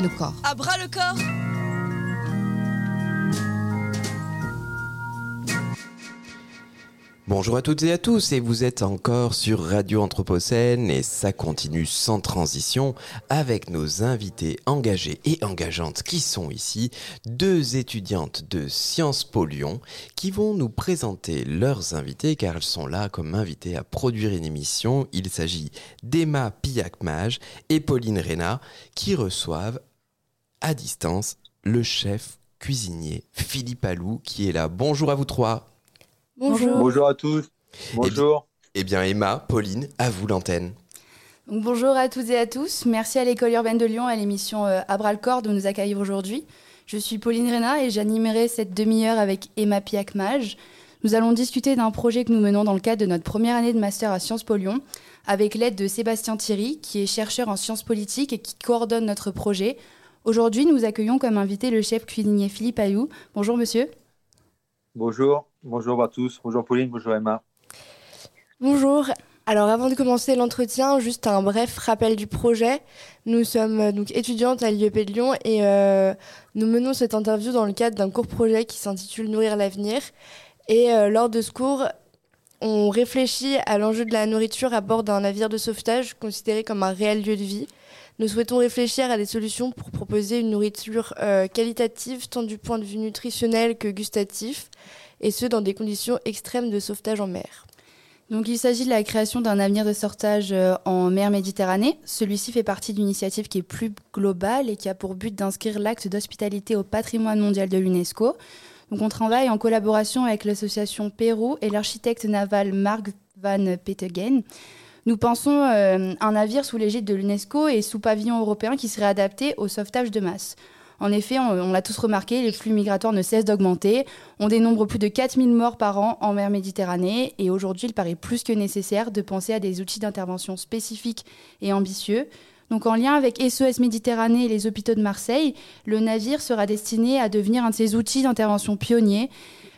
le corps. À bras le corps Bonjour à toutes et à tous, et vous êtes encore sur Radio Anthropocène, et ça continue sans transition avec nos invités engagés et engageantes qui sont ici, deux étudiantes de Sciences Po Lyon, qui vont nous présenter leurs invités, car elles sont là comme invitées à produire une émission. Il s'agit d'Emma Pillac-Mage et Pauline Réna, qui reçoivent à distance le chef cuisinier Philippe Alou, qui est là. Bonjour à vous trois. Bonjour. Bonjour à tous. Bonjour. Eh bien, Emma, Pauline, à vous l'antenne. bonjour à toutes et à tous. Merci à l'école urbaine de Lyon à l'émission euh, À bras le corps de nous accueillir aujourd'hui. Je suis Pauline Réna et j'animerai cette demi-heure avec Emma Piac-Mage. Nous allons discuter d'un projet que nous menons dans le cadre de notre première année de master à Sciences Po Lyon, avec l'aide de Sébastien Thierry, qui est chercheur en sciences politiques et qui coordonne notre projet. Aujourd'hui, nous accueillons comme invité le chef cuisinier Philippe Ayou. Bonjour monsieur. Bonjour. Bonjour à tous. Bonjour Pauline, bonjour Emma. Bonjour. Alors avant de commencer l'entretien, juste un bref rappel du projet. Nous sommes euh, donc étudiantes à l'IEP de Lyon et euh, nous menons cette interview dans le cadre d'un court projet qui s'intitule Nourrir l'avenir. Et euh, lors de ce cours, on réfléchit à l'enjeu de la nourriture à bord d'un navire de sauvetage considéré comme un réel lieu de vie. Nous souhaitons réfléchir à des solutions pour proposer une nourriture qualitative tant du point de vue nutritionnel que gustatif et ce dans des conditions extrêmes de sauvetage en mer. Donc il s'agit de la création d'un avenir de sauvetage euh, en mer Méditerranée. Celui-ci fait partie d'une initiative qui est plus globale et qui a pour but d'inscrire l'acte d'hospitalité au patrimoine mondial de l'UNESCO. Donc on travaille en collaboration avec l'association Pérou et l'architecte naval Mark van Petegen. Nous pensons euh, un navire sous l'égide de l'UNESCO et sous pavillon européen qui serait adapté au sauvetage de masse. En effet, on, l'a tous remarqué, les flux migratoires ne cessent d'augmenter. On dénombre plus de 4000 morts par an en mer Méditerranée et aujourd'hui, il paraît plus que nécessaire de penser à des outils d'intervention spécifiques et ambitieux. Donc en lien avec SOS Méditerranée et les hôpitaux de Marseille, le navire sera destiné à devenir un de ces outils d'intervention pionniers.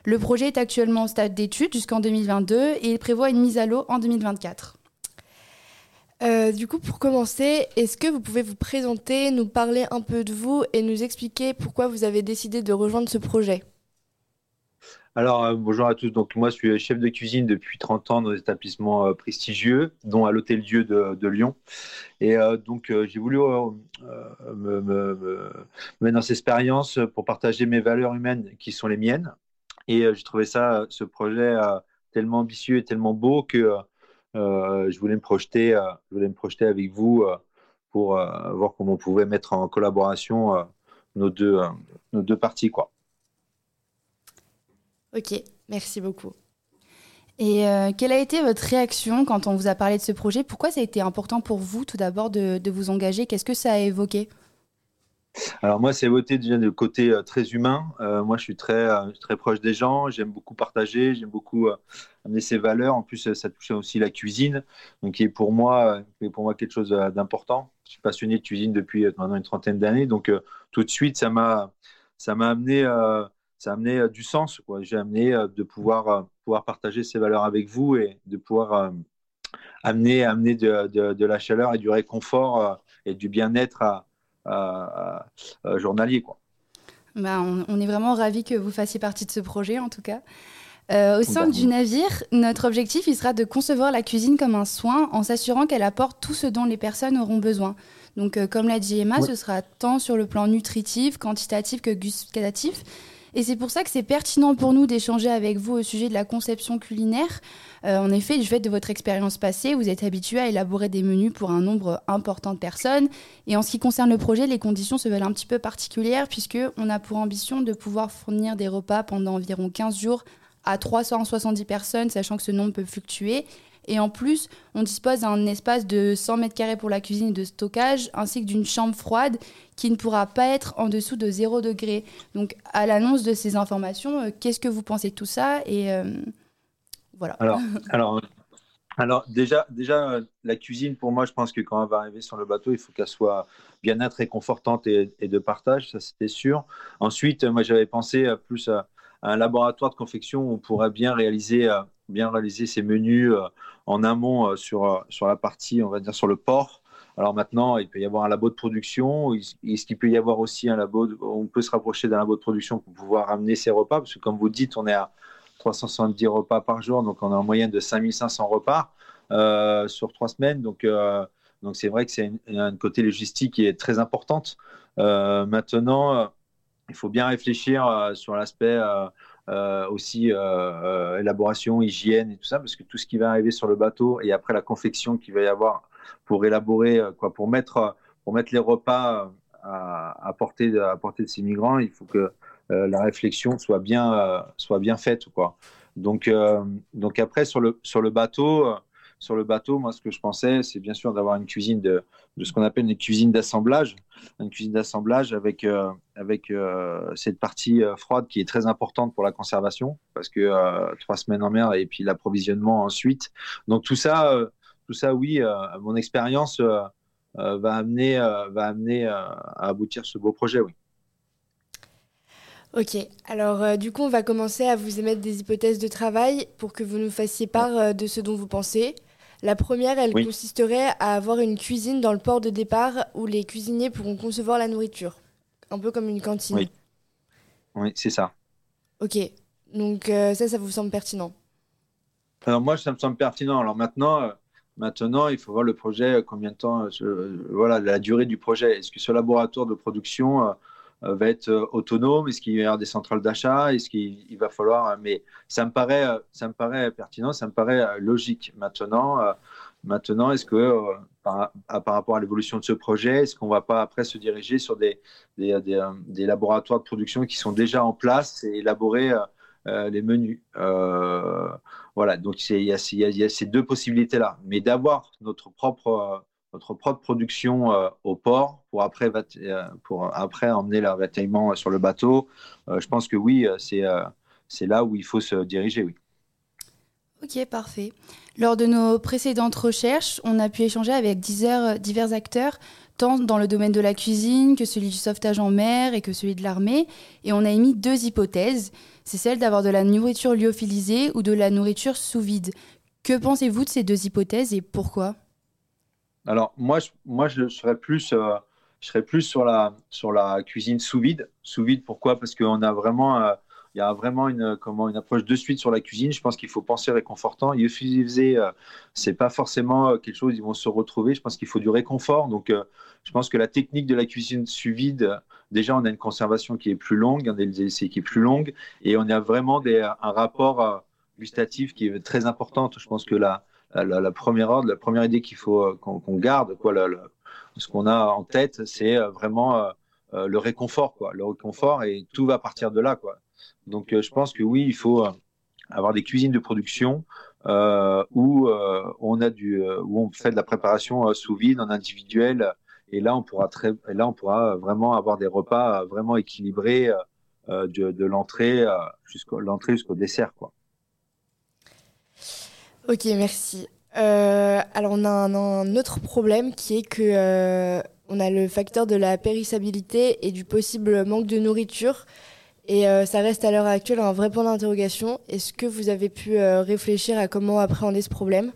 Le projet est actuellement au stade d'étude jusqu'en 2022 et il prévoit une mise à l'eau en 2024. Euh, du coup, pour commencer, est-ce que vous pouvez vous présenter, nous parler un peu de vous et nous expliquer pourquoi vous avez décidé de rejoindre ce projet? Alors, euh, bonjour à tous. Donc, moi, je suis chef de cuisine depuis 30 ans dans des établissements euh, prestigieux, dont à l'Hôtel Dieu de, Lyon. Et donc, j'ai voulu me, mettre dans cette expérience pour partager mes valeurs humaines qui sont les miennes. Et j'ai trouvé ça, ce projet tellement ambitieux et tellement beau que je voulais me projeter, euh, je voulais me projeter avec vous euh, pour voir comment on pouvait mettre en collaboration nos deux, nos deux parties, quoi. Ok, merci beaucoup. Et quelle a été votre réaction quand on vous a parlé de ce projet? Pourquoi ça a été important pour vous tout d'abord de, de, vous engager? Qu'est-ce que ça a évoqué? Alors moi, c'est voté de côté euh, très humain. Euh, moi, je suis très, euh, très proche des gens. J'aime beaucoup partager. J'aime beaucoup amener ces valeurs. En plus, ça touche aussi la cuisine, donc qui est pour moi, pour moi quelque chose d'important. Je suis passionné de cuisine depuis maintenant une trentaine d'années, donc tout de suite, ça m'a, ça m'a amené, ça a amené du sens. J'ai amené de pouvoir, pouvoir partager ces valeurs avec vous et de pouvoir amener, amener de, de, de, la chaleur et du réconfort et du bien-être à journalier. Quoi. Bah, on, est vraiment ravis que vous fassiez partie de ce projet, en tout cas. Euh, au sein du navire, notre objectif il sera de concevoir la cuisine comme un soin en s'assurant qu'elle apporte tout ce dont les personnes auront besoin. Donc, euh, comme l'a dit Emma, ce sera tant sur le plan nutritif, quantitatif que gustatif. Et c'est pour ça que c'est pertinent pour nous d'échanger avec vous au sujet de la conception culinaire. Euh, en effet, du fait de votre expérience passée, vous êtes habitué à élaborer des menus pour un nombre important de personnes. Et en ce qui concerne le projet, les conditions se veulent un petit peu particulières puisqu'on a pour ambition de pouvoir fournir des repas pendant environ 15 jours à 370 personnes, sachant que ce nombre peut fluctuer. Et en plus, on dispose d'un espace de 100 mètres carrés pour la cuisine et de stockage, ainsi que d'une chambre froide qui ne pourra pas être en dessous de 0 degré. Donc, à l'annonce de ces informations, euh, qu'est-ce que vous pensez de tout ça Et euh, voilà. Alors, alors, alors déjà, déjà, la cuisine, pour moi, je pense que quand elle va arriver sur le bateau, il faut qu'elle soit bien-être et confortante et, de partage, ça c'était sûr. Ensuite, moi, j'avais pensé plus à, un laboratoire de confection on pourrait bien réaliser, euh, bien réaliser ces menus en amont sur, sur la partie, on va dire, sur le port Alors maintenant, il peut y avoir un labo de production. Est-ce qu'il peut y avoir aussi un labo On peut se rapprocher d'un labo de production pour pouvoir amener ses repas, parce que comme vous dites, on est à 370 repas par jour, donc on est en moyenne de 5500 repas euh, sur trois semaines. Donc, euh, donc c'est vrai que c'est un côté logistique qui est très importante. Euh, maintenant, il faut bien réfléchir sur l'aspect aussi élaboration, hygiène et tout ça, parce que tout ce qui va arriver sur le bateau et après la confection qu'il va y avoir pour élaborer, quoi, pour mettre, pour mettre les repas à, portée, à portée de ces migrants, il faut que euh, la réflexion soit bien, euh, soit bien faite. Quoi. Donc, euh, donc après, sur le, sur le bateau, sur le bateau, moi, ce que je pensais, c'est bien sûr d'avoir une cuisine de, ce qu'on appelle une cuisine d'assemblage, une cuisine d'assemblage avec, avec cette partie froide qui est très importante pour la conservation, parce que trois semaines en mer et puis l'approvisionnement ensuite. Donc tout ça, tout ça, oui, mon expérience va amener, va amener à aboutir ce beau projet, oui. Ok, alors euh, du coup on va commencer à vous émettre des hypothèses de travail pour que vous nous fassiez part euh, de ce dont vous pensez. La première, elle consisterait à avoir une cuisine dans le port de départ où les cuisiniers pourront concevoir la nourriture, un peu comme une cantine. Oui, oui c'est ça. Ok, donc euh, ça, ça vous semble pertinent Alors moi, ça me semble pertinent. Alors maintenant, maintenant il faut voir le projet, combien de temps, voilà, la durée du projet. Est-ce que ce laboratoire de production euh, va être euh, autonome Est-ce qu'il y aura des centrales d'achat Est-ce qu'il va falloir euh, Mais ça me paraît, ça me paraît pertinent, ça me paraît logique. Maintenant, maintenant, est-ce que par, rapport à l'évolution de ce projet, est-ce qu'on ne va pas après se diriger sur des, des, des, laboratoires de production qui sont déjà en place et élaborer les menus? Voilà, donc il y, y, a ces deux possibilités-là. Mais d'avoir notre propre notre propre production euh, au port pour après, euh, pour après emmener l'avitaillement sur le bateau. Euh, je pense que oui, c'est c'est là où il faut se diriger, oui. Ok, parfait. Lors de nos précédentes recherches, on a pu échanger avec divers, divers acteurs, tant dans le domaine de la cuisine que celui du sauvetage en mer et que celui de l'armée, et on a émis deux hypothèses. C'est celle d'avoir de la nourriture lyophilisée ou de la nourriture sous vide. Que pensez-vous de ces deux hypothèses et pourquoi? Alors, moi, je, moi, je serais plus, euh, je serais plus sur la, sur la cuisine sous vide. Sous vide, pourquoi? Parce qu'on a vraiment, euh, il y a vraiment une, comment, une approche de suite sur la cuisine. Je pense qu'il faut penser réconfortant. Lyophilisé, euh, c'est pas forcément quelque chose, ils vont se retrouver. Je pense qu'il faut du réconfort. Donc, je pense que la technique de la cuisine sous vide, déjà, on a une conservation qui est plus longue, un DLC qui est plus longue, et on a vraiment un rapport gustatif qui est très important. Je pense que la, la, première ordre, la première idée qu'il faut euh, qu'on garde, quoi, ce qu'on a en tête, c'est euh, vraiment euh, le réconfort, quoi, le réconfort, et tout va partir de là, quoi. Donc, je pense que oui, il faut avoir des cuisines de production où on a du, où on fait de la préparation sous vide en individuel, et là, on pourra très, là, on pourra vraiment avoir des repas vraiment équilibrés de, de l'entrée jusqu'au l'entrée dessert, quoi. Ok, merci. Euh, alors on a un, autre problème qui est que euh, on a le facteur de la périssabilité et du possible manque de nourriture. Et euh, ça reste à l'heure actuelle un vrai point d'interrogation. Est-ce que vous avez pu réfléchir à comment appréhender ce problème?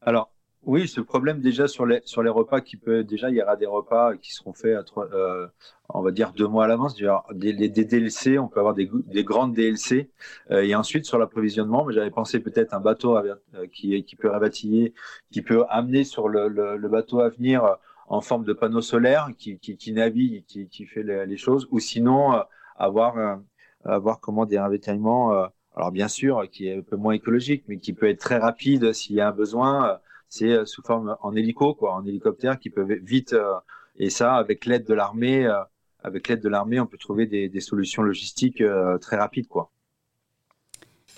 Alors, oui, ce problème déjà sur les, sur les repas qui peut déjà il y aura des repas qui seront faits à trois, euh, on va dire deux mois à l'avance. Des, des, DLC, on peut avoir des, des grandes DLC euh, et ensuite sur l'approvisionnement, j'avais pensé peut-être un bateau euh, qui, qui peut rabatiller, qui peut amener sur le, le, bateau à venir en forme de panneau solaire qui, qui, qui navigue, qui, qui fait les, choses, ou sinon avoir avoir comment des ravitaillements. alors bien sûr, qui est un peu moins écologique, mais qui peut être très rapide s'il y a un besoin c'est euh, sous forme en hélico, quoi, en hélicoptère qui peuvent vite. Euh, et ça, avec l'aide de l'armée, euh, avec l'aide de l'armée, on peut trouver des, solutions logistiques très rapides, quoi.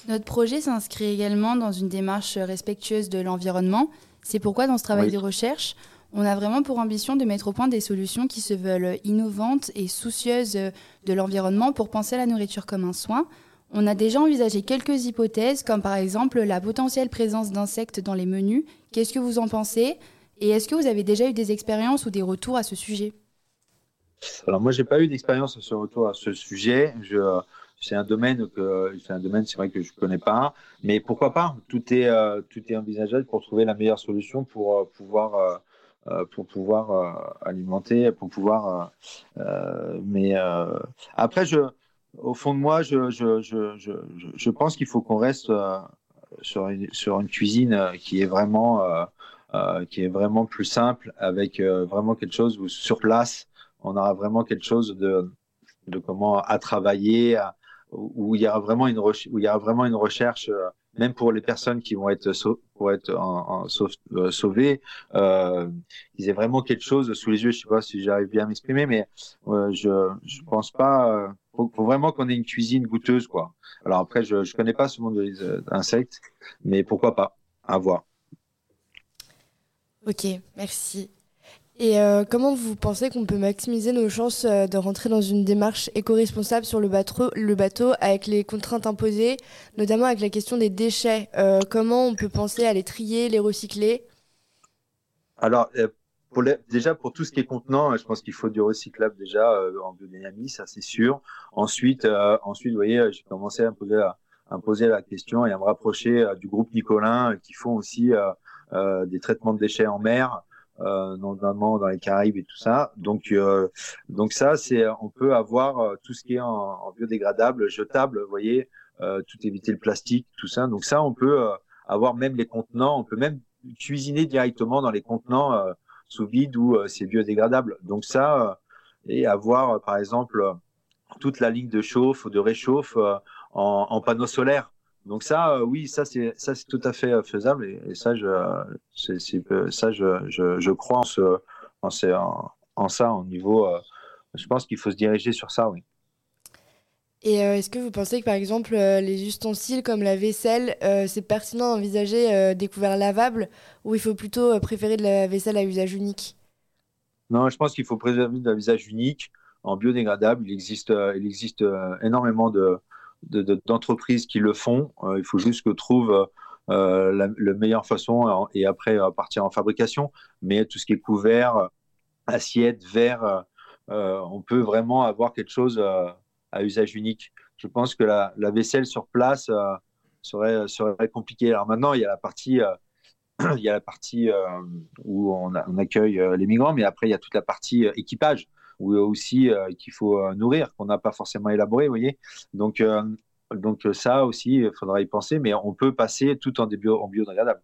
Notre projet s'inscrit également dans une démarche respectueuse de l'environnement. C'est pourquoi dans ce travail de recherche, on a vraiment pour ambition de mettre au point des solutions qui se veulent innovantes et soucieuses de l'environnement pour penser à la nourriture comme un soin, on a déjà envisagé quelques hypothèses, comme par exemple la potentielle présence d'insectes dans les menus. Qu'est-ce que vous en pensez? Et est-ce que vous avez déjà eu des expériences ou des retours à ce sujet? Alors moi, j'ai pas eu d'expérience sur retour à ce sujet. c'est un domaine que c'est un domaine, c'est vrai que je connais pas, mais pourquoi pas? Tout est euh, tout est envisageable pour trouver la meilleure solution pour euh, pouvoir pour pouvoir alimenter, pour pouvoir. mais après, je, au fond de moi, je, je, je, je pense qu'il faut qu'on reste sur une, sur une cuisine qui est vraiment qui est vraiment plus simple, avec vraiment quelque chose où sur place, on aura vraiment quelque chose de, de comment à travailler, où il y aura vraiment une, où il y aura vraiment une recherche même pour les personnes qui vont être, pour être en, euh, sauvées, euh, ils aient vraiment quelque chose sous les yeux. Je sais pas si j'arrive bien à m'exprimer, mais euh, je je pense pas. Faut, faut, vraiment qu'on ait une cuisine goûteuse, quoi. Alors après, je je connais pas ce monde des euh, insectes, mais pourquoi pas? À voir. Ok, merci. Et euh, comment vous pensez qu'on peut maximiser nos chances euh, de rentrer dans une démarche éco-responsable sur le bateau, le bateau avec les contraintes imposées, notamment avec la question des déchets? Euh, Comment on peut penser à les trier, les recycler? Alors, pour déjà pour tout ce qui est contenant, je pense qu'il faut du recyclable déjà en biodynamie, ça c'est sûr. Ensuite, ensuite, vous voyez, j'ai commencé à me poser, à, à me poser la question et à me rapprocher du groupe Nicolin qui font aussi des traitements de déchets en mer euh, notamment dans les Caraïbes et tout ça. Donc, euh, donc ça, c'est, on peut avoir euh, tout ce qui est en, en biodégradable, jetable, vous voyez, euh, tout éviter le plastique, tout ça. Donc ça, on peut euh, avoir même les contenants, on peut même cuisiner directement dans les contenants sous vide où c'est biodégradable. Donc ça, et avoir par exemple toute la ligne de chauffe ou de réchauffe en, en panneaux solaires. Donc ça, euh, oui, ça c'est ça c'est tout à fait euh, faisable et, ça je ça je, je, crois en ce en, en, ça au niveau. Euh, je pense qu'il faut se diriger sur ça, oui. Et est-ce que vous pensez que par exemple les ustensiles comme la vaisselle, c'est pertinent d'envisager des couverts lavables ou il faut plutôt préférer de la vaisselle à usage unique? Non, je pense qu'il faut préserver de la usage unique en biodégradable. Il existe, il existe énormément de, d'entreprises qui le font. Euh, il faut juste que trouve euh, la, meilleure façon et après partir en fabrication. Mais tout ce qui est couvert, assiette, verre, euh, on peut vraiment avoir quelque chose à usage unique. Je pense que la, vaisselle sur place serait, serait compliquée. Alors maintenant, il y a la partie il y a la partie où on, accueille les migrants, mais après, il y a toute la partie équipage ou aussi euh, qu'il faut euh, nourrir, qu'on n'a pas forcément élaboré, vous voyez. Donc, euh, donc ça aussi, il faudra y penser, mais on peut passer tout en, bio, en biodégradable.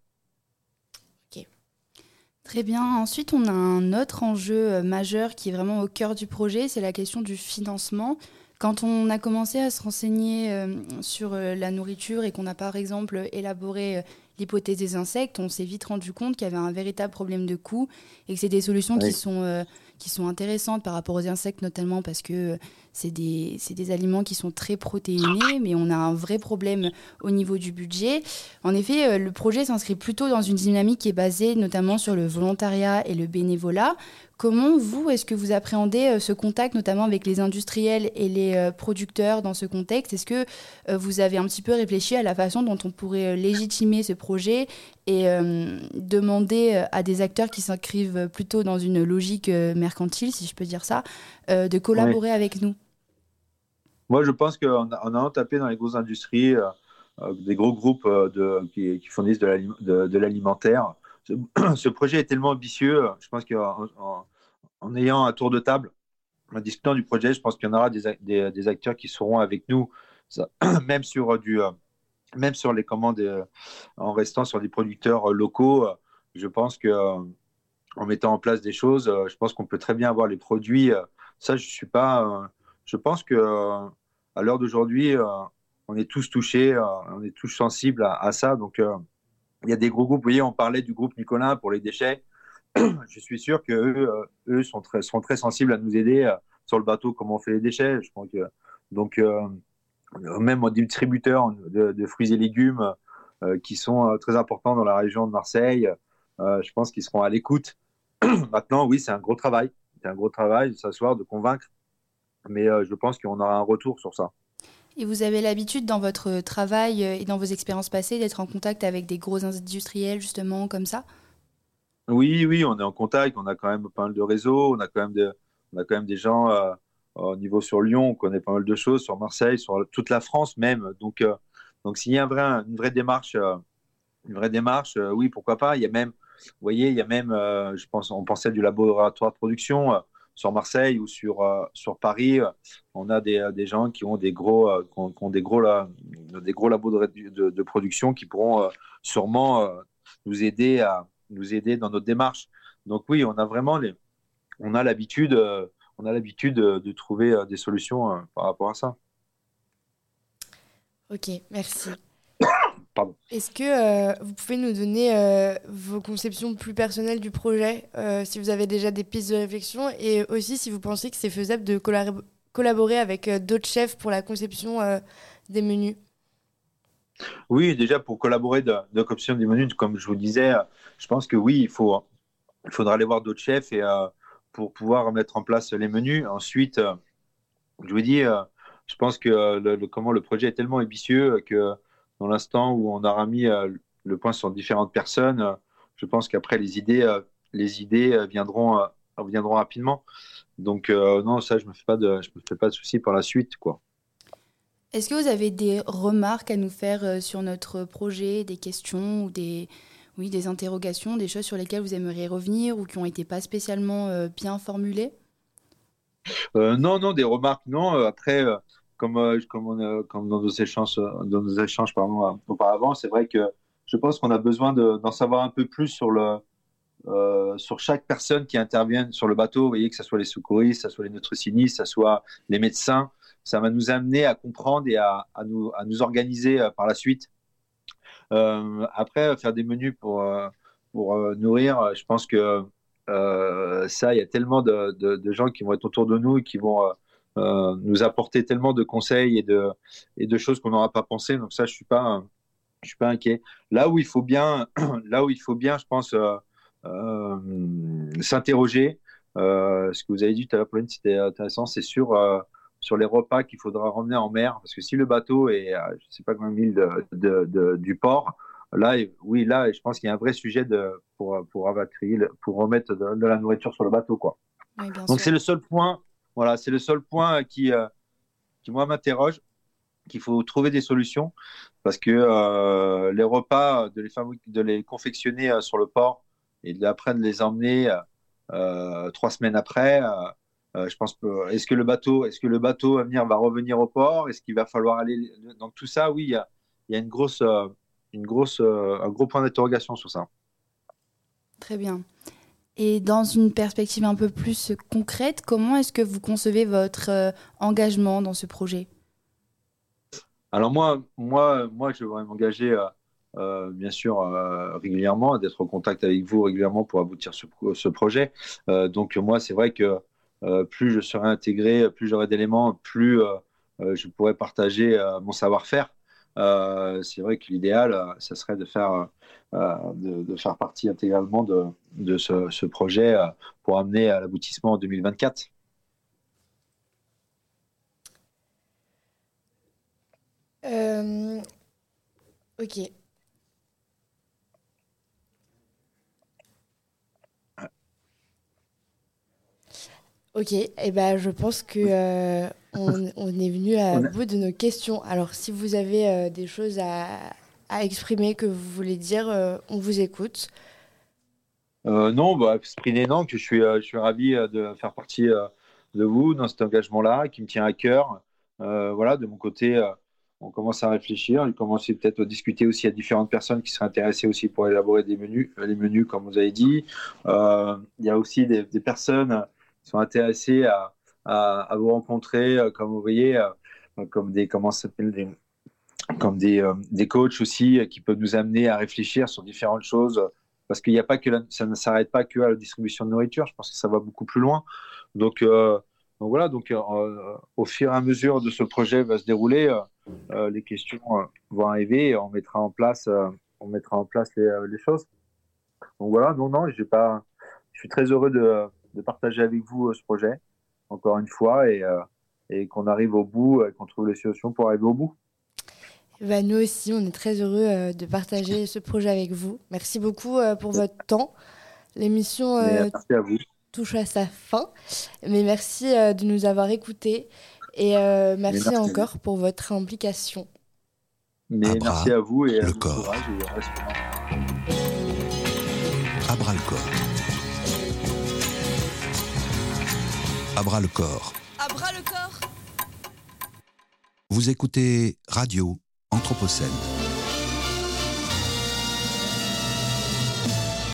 Très bien. Ensuite, on a un autre enjeu majeur qui est vraiment au cœur du projet, c'est la question du financement. Quand on a commencé à se renseigner sur la nourriture et qu'on a par exemple élaboré l'hypothèse des insectes, on s'est vite rendu compte qu'il y avait un véritable problème de coût et que c'est des solutions qui sont qui sont intéressantes par rapport aux insectes, notamment parce que c'est des, des, aliments qui sont très protéinés, mais on a un vrai problème au niveau du budget. En effet, euh, le projet s'inscrit plutôt dans une dynamique qui est basée notamment sur le volontariat et le bénévolat. Comment, vous, est-ce que vous appréhendez euh, ce contact, notamment avec les industriels et les euh, producteurs dans ce contexte? Est-ce que vous avez un petit peu réfléchi à la façon dont on pourrait légitimer ce projet et demander à des acteurs qui s'inscrivent plutôt dans une logique mercantile, si je peux dire ça, de collaborer avec nous moi, je pense qu'en a tapé dans les grosses industries, euh, euh, des gros groupes euh, de, qui, qui, fournissent de l'alimentaire, ce, projet est tellement ambitieux. Je pense qu'en en, ayant un tour de table, en discutant du projet, je pense qu'il y en aura des, des, acteurs qui seront avec nous, ça, même sur du, même sur les commandes, en restant sur des producteurs locaux. Je pense que en mettant en place des choses, je pense qu'on peut très bien avoir les produits. Ça, je suis pas. Je pense que à l'heure d'aujourd'hui, euh, on est tous touchés, euh, on est tous sensibles à, ça. Donc, euh, il y a des gros groupes. Vous voyez, on parlait du groupe Nicolas pour les déchets. Je suis sûr que eux, sont très, sont très sensibles à nous aider sur le bateau, comment on fait les déchets. Je pense que, donc, même des distributeurs de, fruits et légumes qui sont très importants dans la région de Marseille, je pense qu'ils seront à l'écoute. Maintenant, oui, c'est un gros travail. C'est un gros travail de s'asseoir, de convaincre mais euh, je pense qu'on aura un retour sur ça. Et vous avez l'habitude dans votre travail euh, et dans vos expériences passées d'être en contact avec des gros industriels justement comme ça? Oui, oui, on est en contact. On a quand même pas mal de réseaux. On a quand même, on a quand même des gens euh, au niveau sur Lyon. On connaît pas mal de choses sur Marseille, sur toute la France même. Donc, donc s'il y a une vraie démarche, une vraie démarche, oui, pourquoi pas. Il y a même, voyez, il y a même, je pense, on pensait du laboratoire de production sur Marseille ou sur, sur Paris. On a des, des, gens qui ont des gros, qui ont, des gros, des gros labos de, de, production qui pourront sûrement nous aider à nous aider dans notre démarche. Donc oui, on a vraiment on a l'habitude, on a l'habitude de, trouver des solutions par rapport à ça. Ok, merci. Est-ce que euh, vous pouvez nous donner euh, vos conceptions plus personnelles du projet, euh, si vous avez déjà des pistes de réflexion, et aussi si vous pensez que c'est faisable de collaborer avec d'autres chefs pour la conception des menus? Oui, déjà pour collaborer de, la conception des menus, comme je vous disais, je pense que oui, il, faut, il faudra aller voir d'autres chefs et, pour pouvoir mettre en place les menus. Ensuite, je vous dis, je pense que le, comment le projet est tellement ambitieux que dans l'instant où on aura mis euh, le point sur différentes personnes, euh, je pense qu'après les idées, euh, les idées viendront, viendront rapidement. Donc non, ça je me fais pas je me fais pas de soucis pour la suite, quoi. Est-ce que vous avez des remarques à nous faire sur notre projet, des questions ou des, oui, des interrogations, des choses sur lesquelles vous aimeriez revenir ou qui ont été pas spécialement bien formulées? Non, non, des remarques, non. Après, comme, euh, comme, comme dans nos échanges, pardon, auparavant, c'est vrai que je pense qu'on a besoin d'en savoir un peu plus sur, euh, chaque personne qui intervient sur le bateau. Vous voyez, que ce soit les secouristes, que ce soit les nutritionnistes, que ce soit les médecins. Ça va nous amener à comprendre et à, nous, organiser euh, par la suite. Après, faire des menus pour, pour nourrir, je pense que ça, il y a tellement de, gens qui vont être autour de nous et qui vont euh, nous apporter tellement de conseils et de, et de choses qu'on n'aura pas pensé. Donc ça, je suis pas, je suis pas inquiet. Là où il faut bien, là où il faut bien, je pense, euh, euh, s'interroger. ce que vous avez dit tout à l'heure, Pauline, c'était intéressant. C'est sur sur les repas qu'il faudra ramener en mer, parce que si le bateau est, à, je sais pas combien de milles de, de, du port, là, oui, là, je pense qu'il y a un vrai sujet de, pour, pour, pour remettre de, la nourriture sur le bateau. Quoi. Donc, c'est le seul point voilà, c'est le seul point qui, euh, qui moi, m'interroge, qu'il faut trouver des solutions, parce que euh, les repas, de les, de les confectionner euh, sur le port et après de les emmener trois semaines après, je pense est-ce que le bateau, est-ce que le bateau à venir va revenir au port? Est-ce qu'il va falloir aller Donc tout ça, oui, il y a, y a, une grosse, une grosse, un gros point d'interrogation sur ça. Très bien. Et dans une perspective un peu plus concrète, comment est-ce que vous concevez votre euh, engagement dans ce projet? Alors moi, moi, moi, je voudrais m'engager, euh, euh, bien sûr, régulièrement, d'être en contact avec vous régulièrement pour aboutir ce, ce projet. donc moi, c'est vrai que plus je serai intégré, plus j'aurai d'éléments, plus je pourrai partager mon savoir-faire. c'est vrai que l'idéal, ça serait de faire euh, de, faire partie intégralement de, de ce, projet euh, pour amener à l'aboutissement en 2024. Euh, ok. Ok, et eh ben, je pense que on, est venu à bout de nos questions. Alors, si vous avez des choses à, à exprimer que vous voulez dire, euh, on vous écoute. Euh, non, bah, exprimer non, que je suis, euh, je suis ravi de faire partie de vous dans cet engagement-là qui me tient à cœur. voilà, de mon côté, on commence à réfléchir. Il commence peut-être à discuter aussi à différentes personnes qui seraient intéressées aussi pour élaborer des menus, les menus comme vous avez dit. il y a aussi des, personnes sont intéressées à, vous rencontrer, comme vous voyez, comme des comment s'appelle comme des, euh, des, coachs aussi euh, qui peuvent nous amener à réfléchir sur différentes choses parce qu'il n'y a pas que ça ne s'arrête pas que à la distribution de nourriture. Je pense que ça va beaucoup plus loin. Donc, euh, donc voilà. Donc au fur et à mesure de ce projet va se dérouler, les questions vont arriver et on mettra en place, on mettra en place les, les, choses. Donc voilà. Non non, j'ai pas. Je suis très heureux de, de partager avec vous ce projet encore une fois et, et qu'on arrive au bout, et qu'on trouve les solutions pour arriver au bout. Bah, nous aussi, on est très heureux euh, de partager ce projet avec vous. Merci beaucoup euh, pour votre temps. L'émission euh, touche à sa fin, mais merci de nous avoir écoutés et merci, encore pour votre implication. Mais merci à vous et le corps. à bras le corps. À bras le corps. À bras le corps. Vous écoutez Radio Anthropocène.